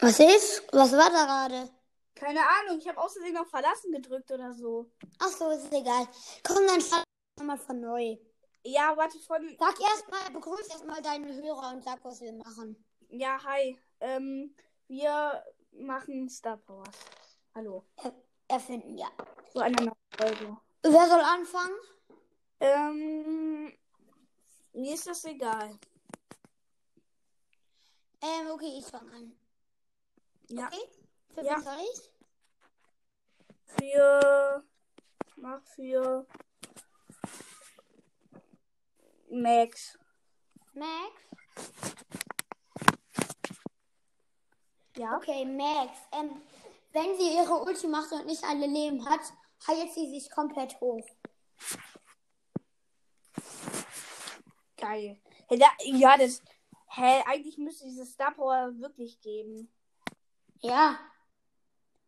Was ist? Was war da gerade? Keine Ahnung, ich habe außerdem noch verlassen gedrückt oder so. Ach so, ist egal. Komm, dann start mal von neu. Ja, warte von. Sag erstmal, begrüß erstmal deine Hörer und sag, was wir machen. Ja, hi. Ähm, wir machen Star Powers. Hallo. Erfinden, ja. So eine neue Folge. Wer soll anfangen? Ähm, mir ist das egal. Ähm, okay, ich fange an. Ja. Okay? Für Ja. wen soll ich? Für. Mach für. Max. Max? Ja. Okay, Max. Ähm, wenn sie ihre Ulti macht und nicht alle Leben hat, heilt sie sich komplett hoch. Geil. Ja, das. Hä, eigentlich müsste dieses Star Power wirklich geben. Ja.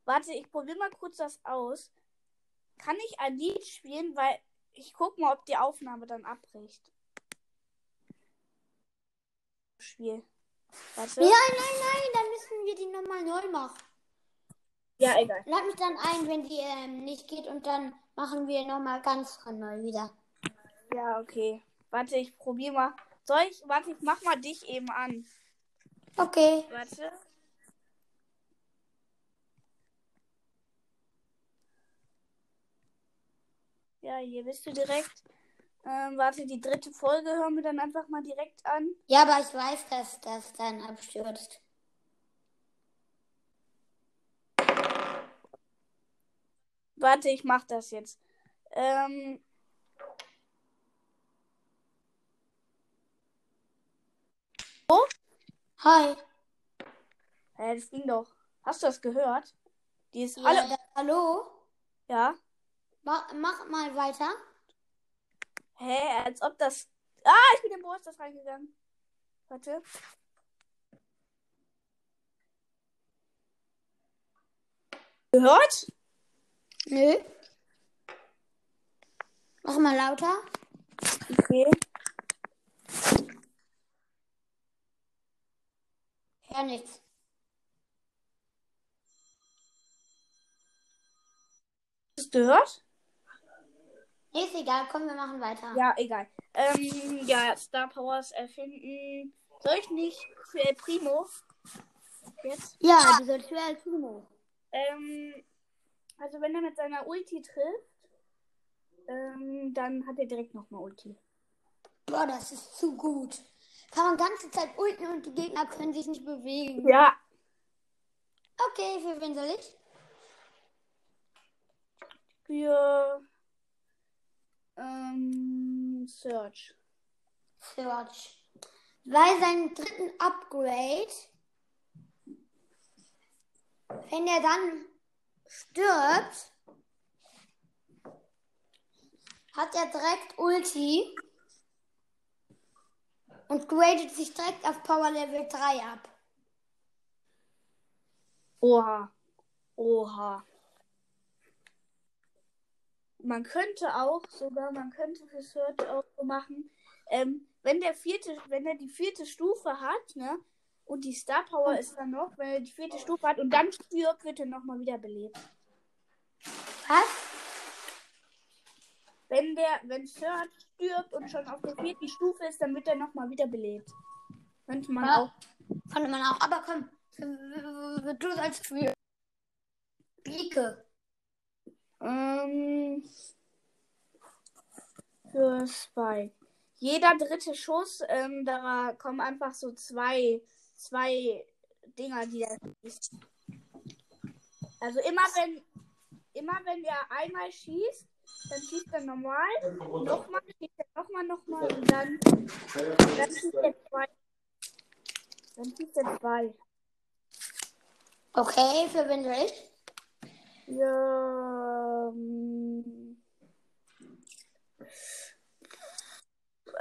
Warte, ich probiere mal kurz das aus. Kann ich ein Lied spielen, weil ich guck mal, ob die Aufnahme dann abbricht. Spiel. Warte. Ja, nein, nein, dann müssen wir die nochmal neu machen. ja egal. Lad mich dann ein, wenn die ähm, nicht geht und dann machen wir nochmal ganz von neu wieder. Ja, okay. Warte, ich probiere mal. Soll ich? Warte, ich mach mal dich eben an. Okay. Warte. Ja, hier bist du direkt. Ähm, warte, die dritte Folge hören wir dann einfach mal direkt an. Ja, aber ich weiß, dass das dann abstürzt. Warte, ich mach das jetzt. Ähm, Hi. hä, das ging doch. Hast du das gehört? Die ist Ja, alle. da, hallo? Ja. Mach, mal weiter. Hä, als ob das. Ah, ich bin in Brust reingegangen. Warte. Gehört? Nö. Mach mal lauter. Okay. Hör nichts. Hast du gehört? Ist egal. Komm, wir machen weiter. Ja, egal. Ähm, ja, Star Powers erfinden. Soll ich nicht für El Primo? Jetzt? Ja, du sollst für El Primo. Ähm, also wenn er mit seiner Ulti trifft, ähm, dann hat er direkt nochmal Ulti. Boah, das ist zu gut. Kann man ganze Zeit ulten und die Gegner können sich nicht bewegen. Ja. Okay, für wen soll ich? Für ähm, Search. Search. Bei seinem dritten Upgrade, wenn er dann stirbt, hat er direkt Ulti und gradet sich direkt auf Power Level 3 ab. Oha. Oha. Man könnte auch sogar, man könnte für Search auch so machen, ähm, wenn der vierte, wenn er die vierte Stufe hat, ne? Und die Star Power ist dann noch, wenn er die vierte Stufe hat und dann stirbt, wird er nochmal wiederbelebt. Was? Wenn der, wenn Search stirbt und schon auf der vierten Stufe ist, dann wird er nochmal wiederbelebt. Könnte man Ja. auch. Könnte man auch. Aber komm, du sollst für Blicke. Ähm, für Spike. Jeder dritte Schuss, ähm, da kommen einfach so zwei, zwei Dinger, die er schießt. Also immer wenn, immer wenn er einmal schießt, dann schießt er normal, nochmal, schießt er nochmal, nochmal und dann, dann schießt er zwei. Dann schießt er zwei. Okay, für wen soll ich? Ja,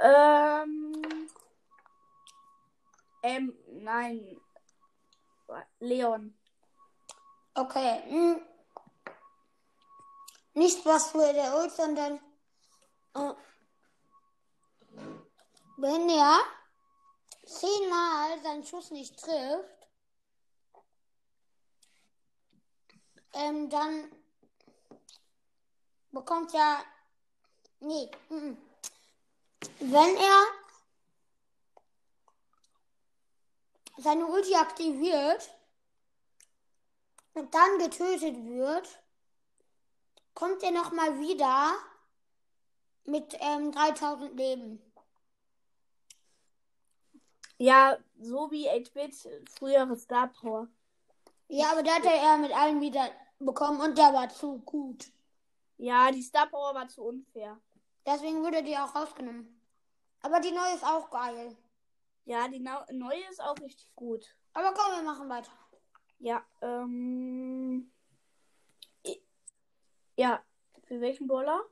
ähm, ähm, nein. Leon. Okay. hm. Nicht was für der Ult, sondern äh, wenn er zehnmal seinen Schuss nicht trifft, ähm, dann bekommt er. Nee. mm, mm. Wenn er seine Ulti aktiviert und dann getötet wird, kommt er nochmal wieder mit ähm, 3000 Leben. Ja, so wie 8-Bit frühere Star Power. Ja, aber der hat er mit allen wieder bekommen und der war zu gut. Ja, die Star Power war zu unfair. Deswegen wurde die auch rausgenommen. Aber die neue ist auch geil. Ja, die neue ist auch richtig gut. Aber komm, wir machen weiter. Ja, ähm. Ja, für welchen Brawler?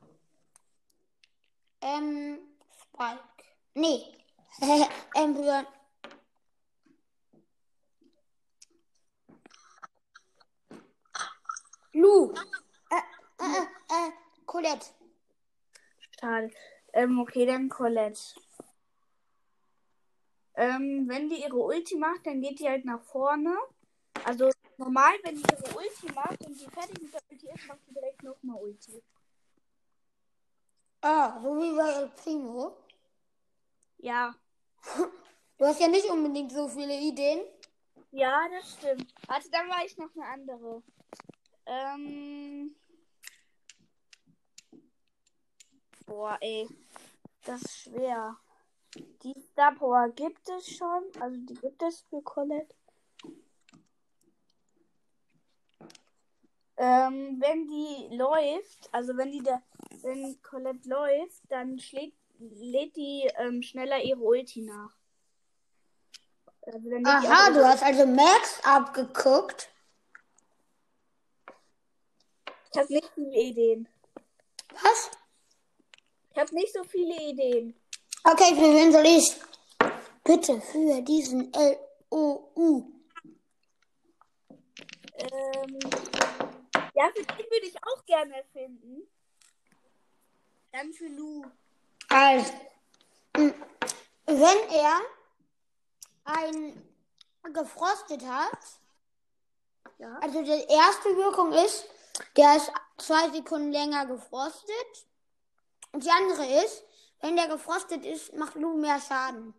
Ähm, Spike. Nee. ähm, für Lu. Colette. Schade. Ähm, okay, dann Colette. Ähm, wenn die ihre Ulti macht, dann geht die halt nach vorne. Also normal, wenn die ihre Ulti macht und die fertig mit der Ulti ist, macht die direkt nochmal Ulti. Ah, so wie bei El Primo. Ja. Du hast ja nicht unbedingt so viele Ideen. Ja, das stimmt. Warte, dann war ich noch eine andere. Ähm. Boah, ey. Das ist schwer. Die Star Power gibt es schon. Also die gibt es für Colette. Ähm, wenn die läuft, also wenn die da, wenn Colette läuft, dann schlägt, lädt die ähm, schneller ihre Ulti nach. Also Aha, auch du hast also Max abgeguckt. Ich habe nicht viele Ideen. Was? Ich habe nicht so viele Ideen. Okay, für wen soll ich? Bitte für diesen L-O-U. Ähm, ja, für den würde ich auch gerne erfinden. Dann für Lu. Also, wenn er ein gefrostet hat, Ja. also die erste Wirkung ist, der ist zwei Sekunden länger gefrostet. Und die andere ist, wenn der gefrostet ist, macht Lu mehr Schaden.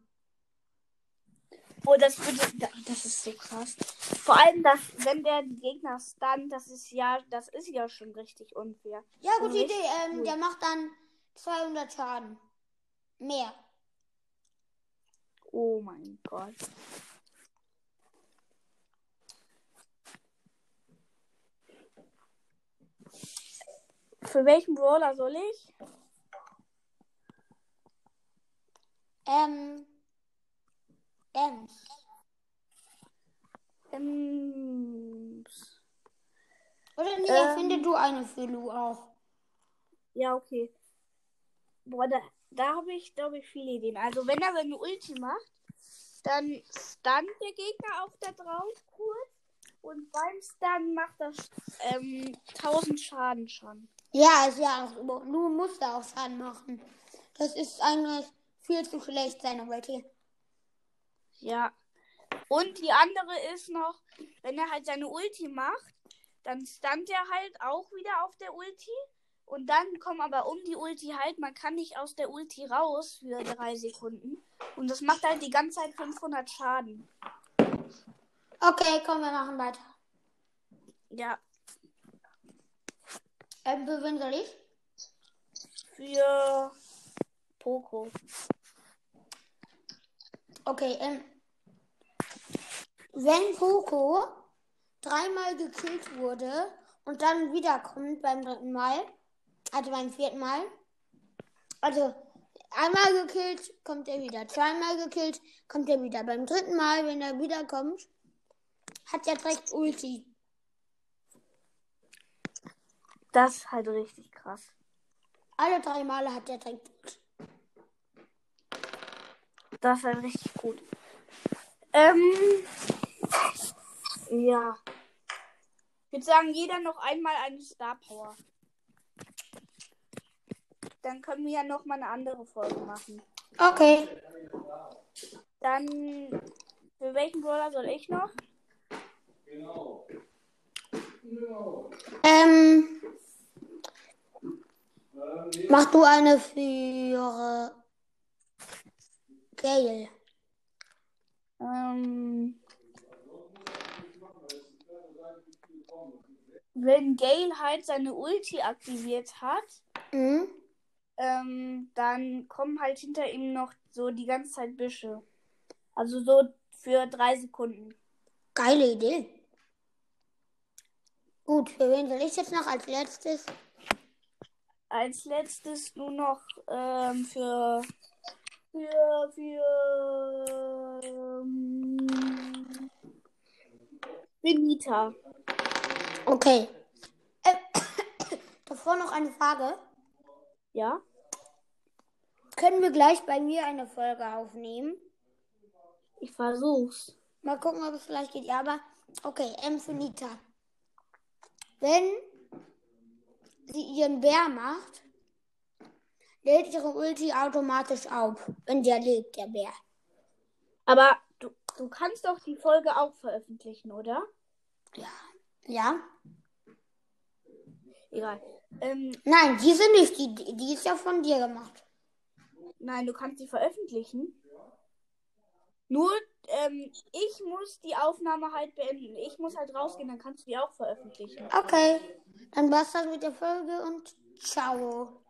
Oh, das würde. Das ist so krass. Vor allem, dass, wenn der Gegner stunt, das ist ja, das ist ja schon richtig unfair. Ja, gute Idee. Ähm, cool. Der macht dann 200 Schaden. Mehr. Oh mein Gott. Für welchen Brawler soll ich? Ähm, Ems. Ähm, Oder nee, Ähm. erfinde du eine für Lu auch. Ja, okay. Boah, da, da habe ich, glaube ich, viele Ideen. Also, wenn er seine Ulti macht, dann stunt der Gegner auch da drauf kurz. Und beim Stun macht das ähm, 1000 Schaden schon. Ja, ist ja auch. Lu muss da auch Schaden machen. Das ist eigentlich viel zu schlecht, seine Ulti. Ja. Und die andere ist noch, wenn er halt seine Ulti macht, dann stunt er halt auch wieder auf der Ulti. Und dann kommen aber um die Ulti halt, man kann nicht aus der Ulti raus für drei Sekunden. Und das macht halt die ganze Zeit 500 Schaden. Okay, komm, wir machen weiter. Ja, Ähm, für wen soll ich? für Poco. Okay, ähm, wenn Poco dreimal gekillt wurde und dann wiederkommt beim dritten Mal, also beim vierten Mal, also einmal gekillt, kommt er wieder, zweimal gekillt, kommt er wieder. Beim dritten Mal, wenn er wiederkommt, hat er direkt Ulti. Das ist halt richtig krass. Alle drei Male hat er direkt Ulti das ist halt richtig gut. Ähm, ja. Ich würde sagen, jeder noch einmal eine Star Power. Dann können wir ja noch mal eine andere Folge machen. Okay. Dann, für welchen Brawler soll ich noch? Genau. No. Ähm, mach du eine für Gail. Ähm, wenn Gale halt seine Ulti aktiviert hat, Mhm. ähm, dann kommen halt hinter ihm noch so die ganze Zeit Büsche. Also so für drei Sekunden. Geile Idee. Gut, für wen soll ich jetzt noch als letztes? Als letztes nur noch ähm, für für für ähm, Benita. Okay. Äh, davor noch eine Frage. Ja? Können wir gleich bei mir eine Folge aufnehmen? Ich versuch's. Mal gucken, ob es vielleicht geht. Ja, aber okay, M für Nita. Wenn sie ihren Bär macht, lädt ihre Ulti automatisch auf, wenn der lebt, der Bär. Aber du, du kannst doch die Folge auch veröffentlichen, oder? Ja? Egal. Ähm, Nein, diese nicht. Die, die ist ja von dir gemacht. nein, du kannst die veröffentlichen. Nur, ähm, ich muss die Aufnahme halt beenden. Ich muss halt rausgehen, dann kannst du die auch veröffentlichen. Okay. Dann war's das mit der Folge und ciao.